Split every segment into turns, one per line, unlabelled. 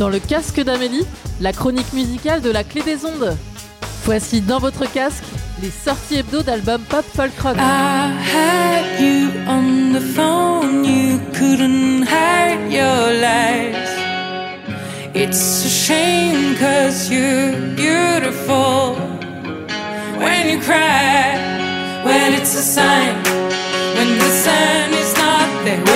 Dans le casque d'Amélie, la chronique musicale de la clé des ondes. Voici dans votre casque les sorties hebdo d'albums pop folk rock.
I had you on the phone, you couldn't hide your lies. It's a shame cause you're beautiful when you cry. When it's a sign, when the sun is not there.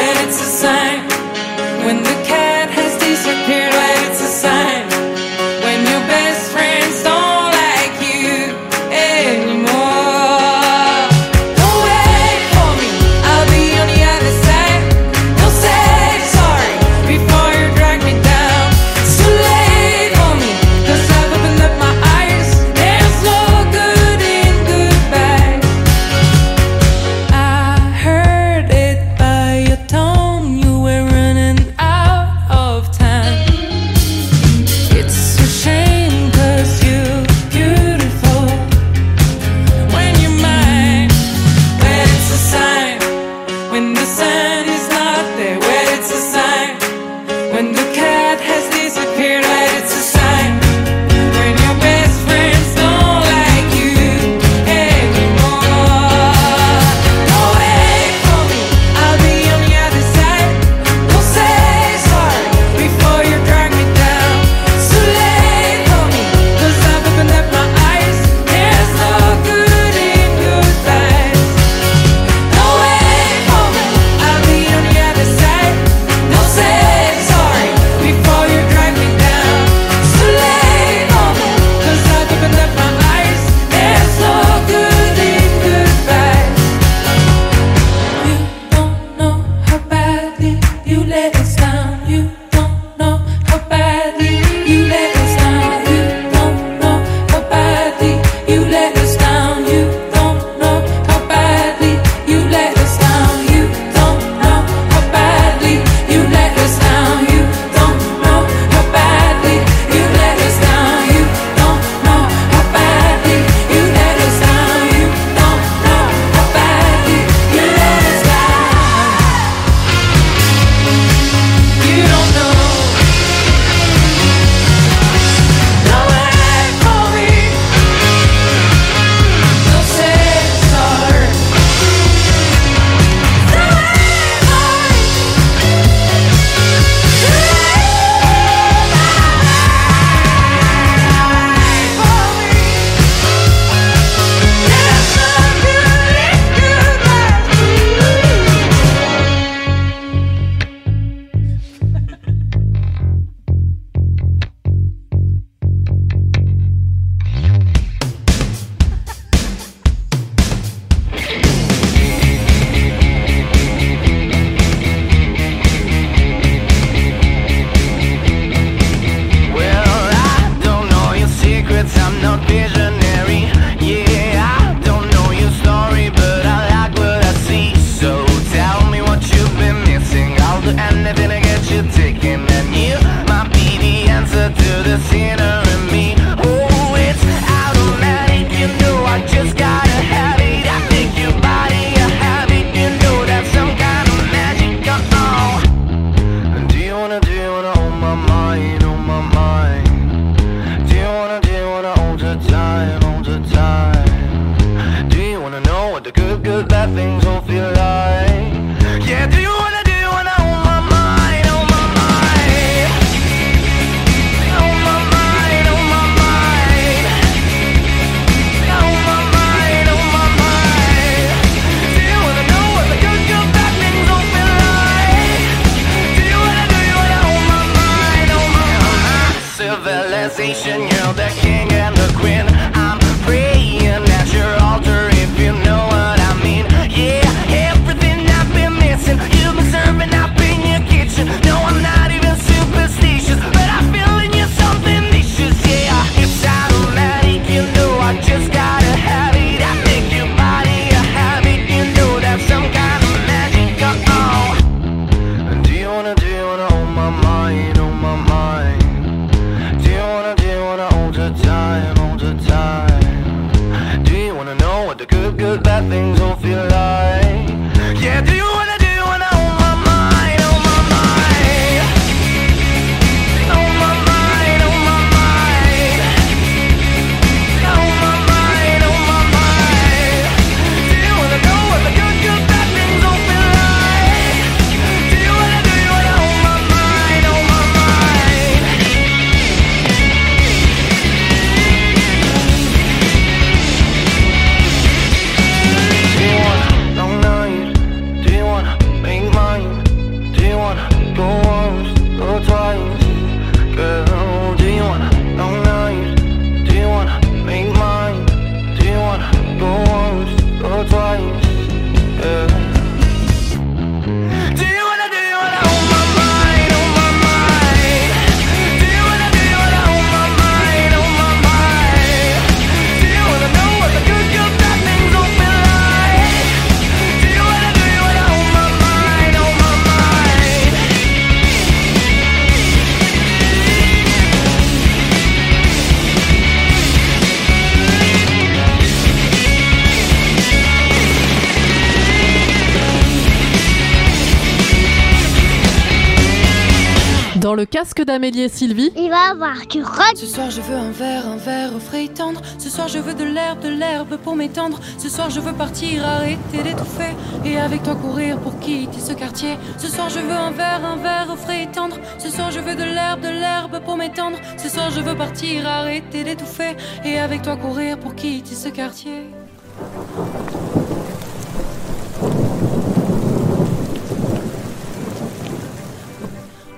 Dans le casque d'Amélie et Sylvie,
Il va avoir du rock.
Ce soir je veux un verre, un verre au frais et tendre. Ce soir je veux de l'herbe, de l'herbe pour m'étendre. Ce soir je veux partir, arrêter d'étouffer. Et avec toi courir pour quitter ce quartier. Ce soir je veux un verre, un verre au frais et tendre. Ce soir je veux de l'herbe, de l'herbe pour m'étendre. Ce soir je veux partir, arrêter d'étouffer. Et avec toi courir pour quitter ce quartier.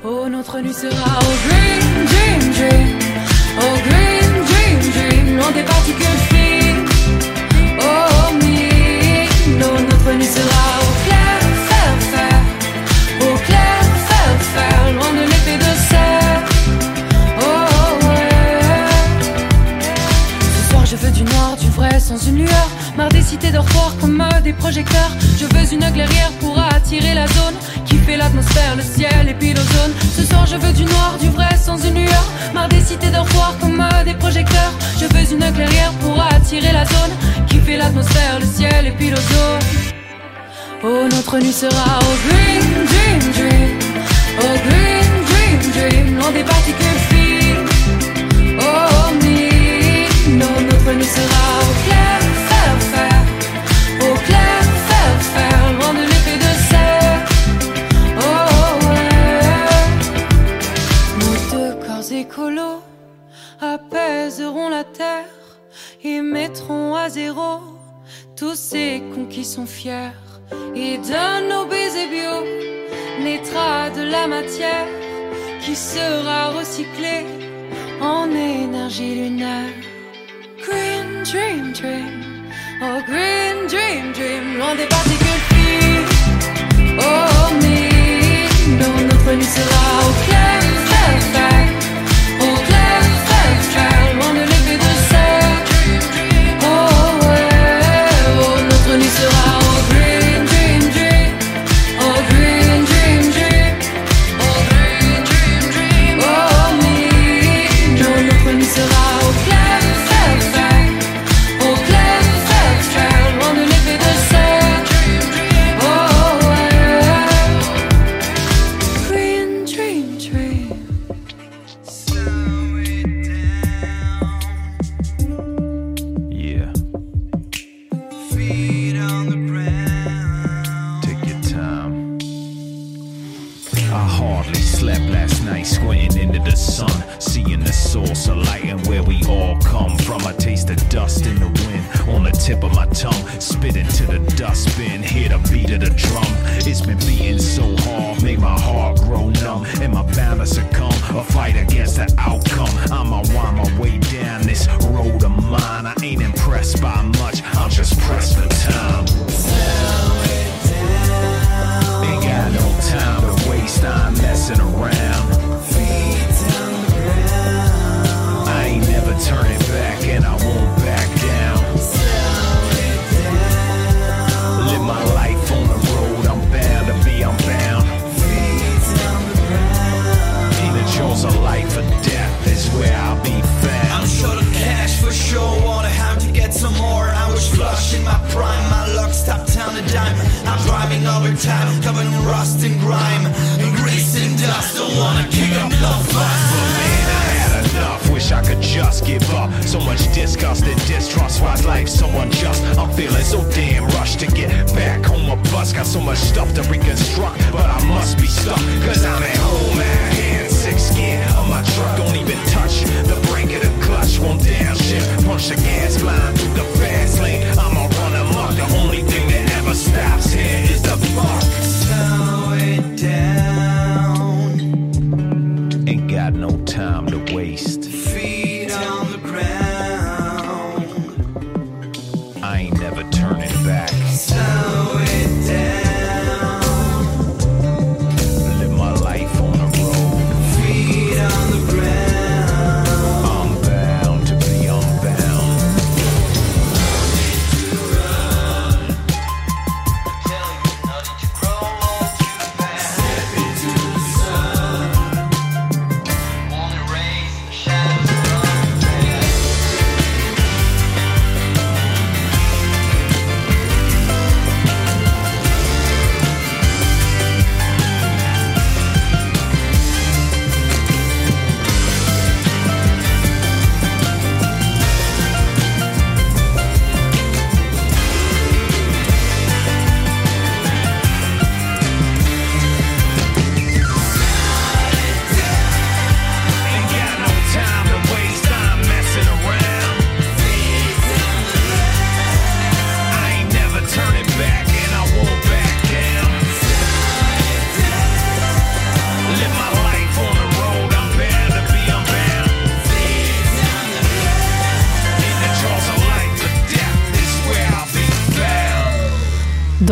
Oh, notre nuit sera au green dream dream. Oh, green dream dream. Loin des particules fines. Oh, me. Non, notre nuit sera au clair, faire, faire. Au clair, faire, faire. Loin de l'épée de serre. Oh, ouais. Ce soir, je veux du noir, du vrai, sans une lueur. Marre des cités dortoirs comme euh, des projecteurs. Je veux une clairière pour attirer la zone l'atmosphère, le ciel et puis l'ozone. Ce soir, je veux du noir, du vrai, sans une lueur. Marre des cités dortoirs comme euh, des projecteurs. Je veux une clairière pour attirer la zone fait l'atmosphère, le ciel et puis l'ozone. Oh, notre nuit sera au green dream dream. Oh, green dream dream. Loin des particules fines. Apaiseront la terre et mettront à zéro tous ces cons qui sont fiers. Et de nos baisers bio naîtra de la matière qui sera recyclée en énergie lunaire. Green dream dream, oh green dream dream, loin des particules fines. Oh me, non notre nuit sera au clair, faire, faire.
Much disgust and distrust. Why's life so unjust? I'm feeling so damn rushed to get back home a bus. Got so much stuff to reconstruct, but I must be stuck. Cause I'm at home, at hand, sick skin of my truck. Don't even touch the brake of the clutch. Won't downshift, punch the gas line through the fast lane. I'ma run amok. The only thing that ever stops here is the fuck.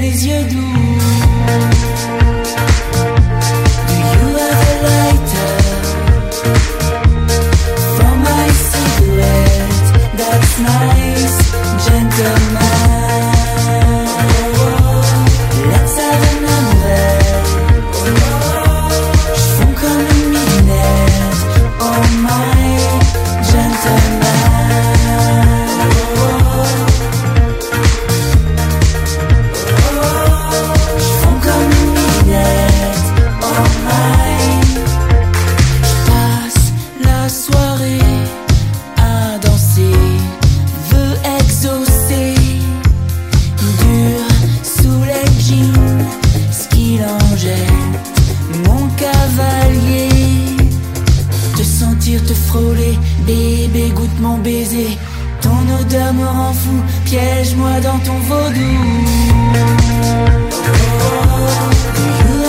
les yeux doux. mon cavalier. Te sentir te frôler, bébé, goûte mon baiser. Ton odeur me rend fou, piège-moi dans ton vaudou. Oh, oh, oh. oh.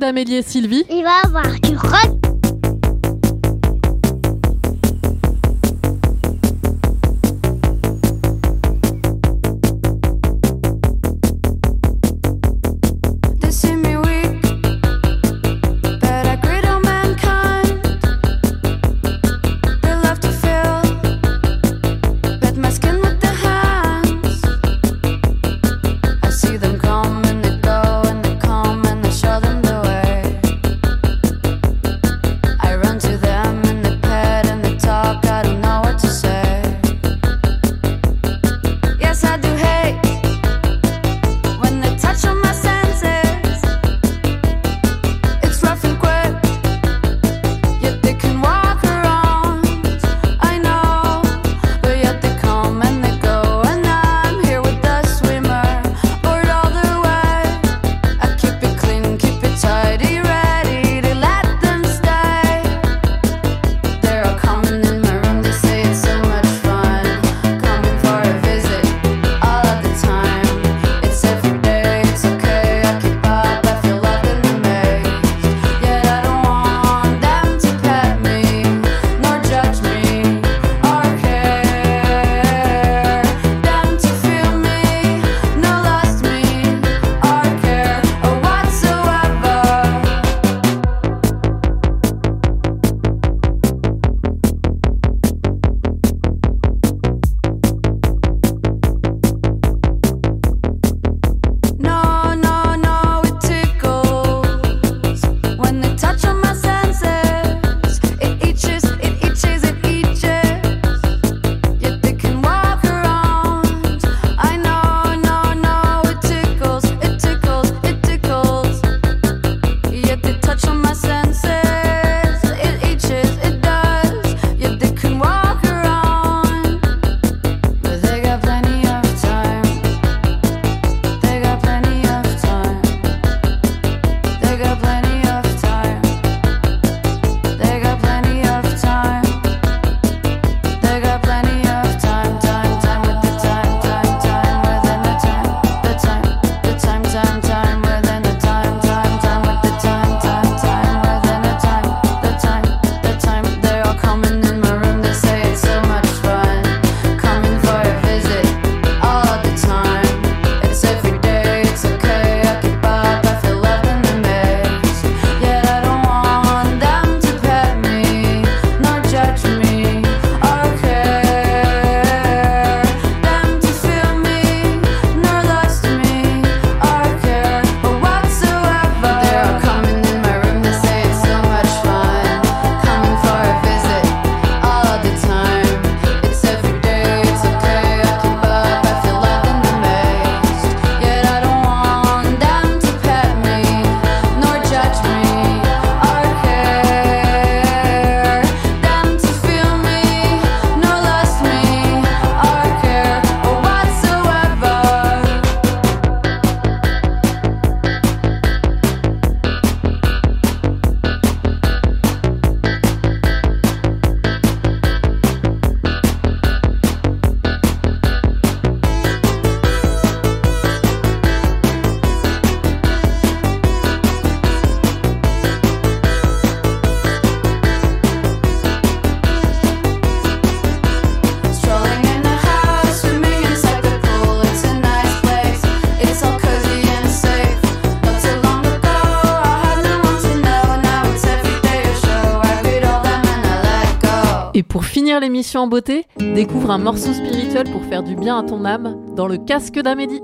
d'Amélie et Sylvie. l'émission en beauté, découvre un morceau spirituel pour faire du bien à ton âme dans le casque d'Amélie.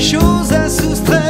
choses à soustraire.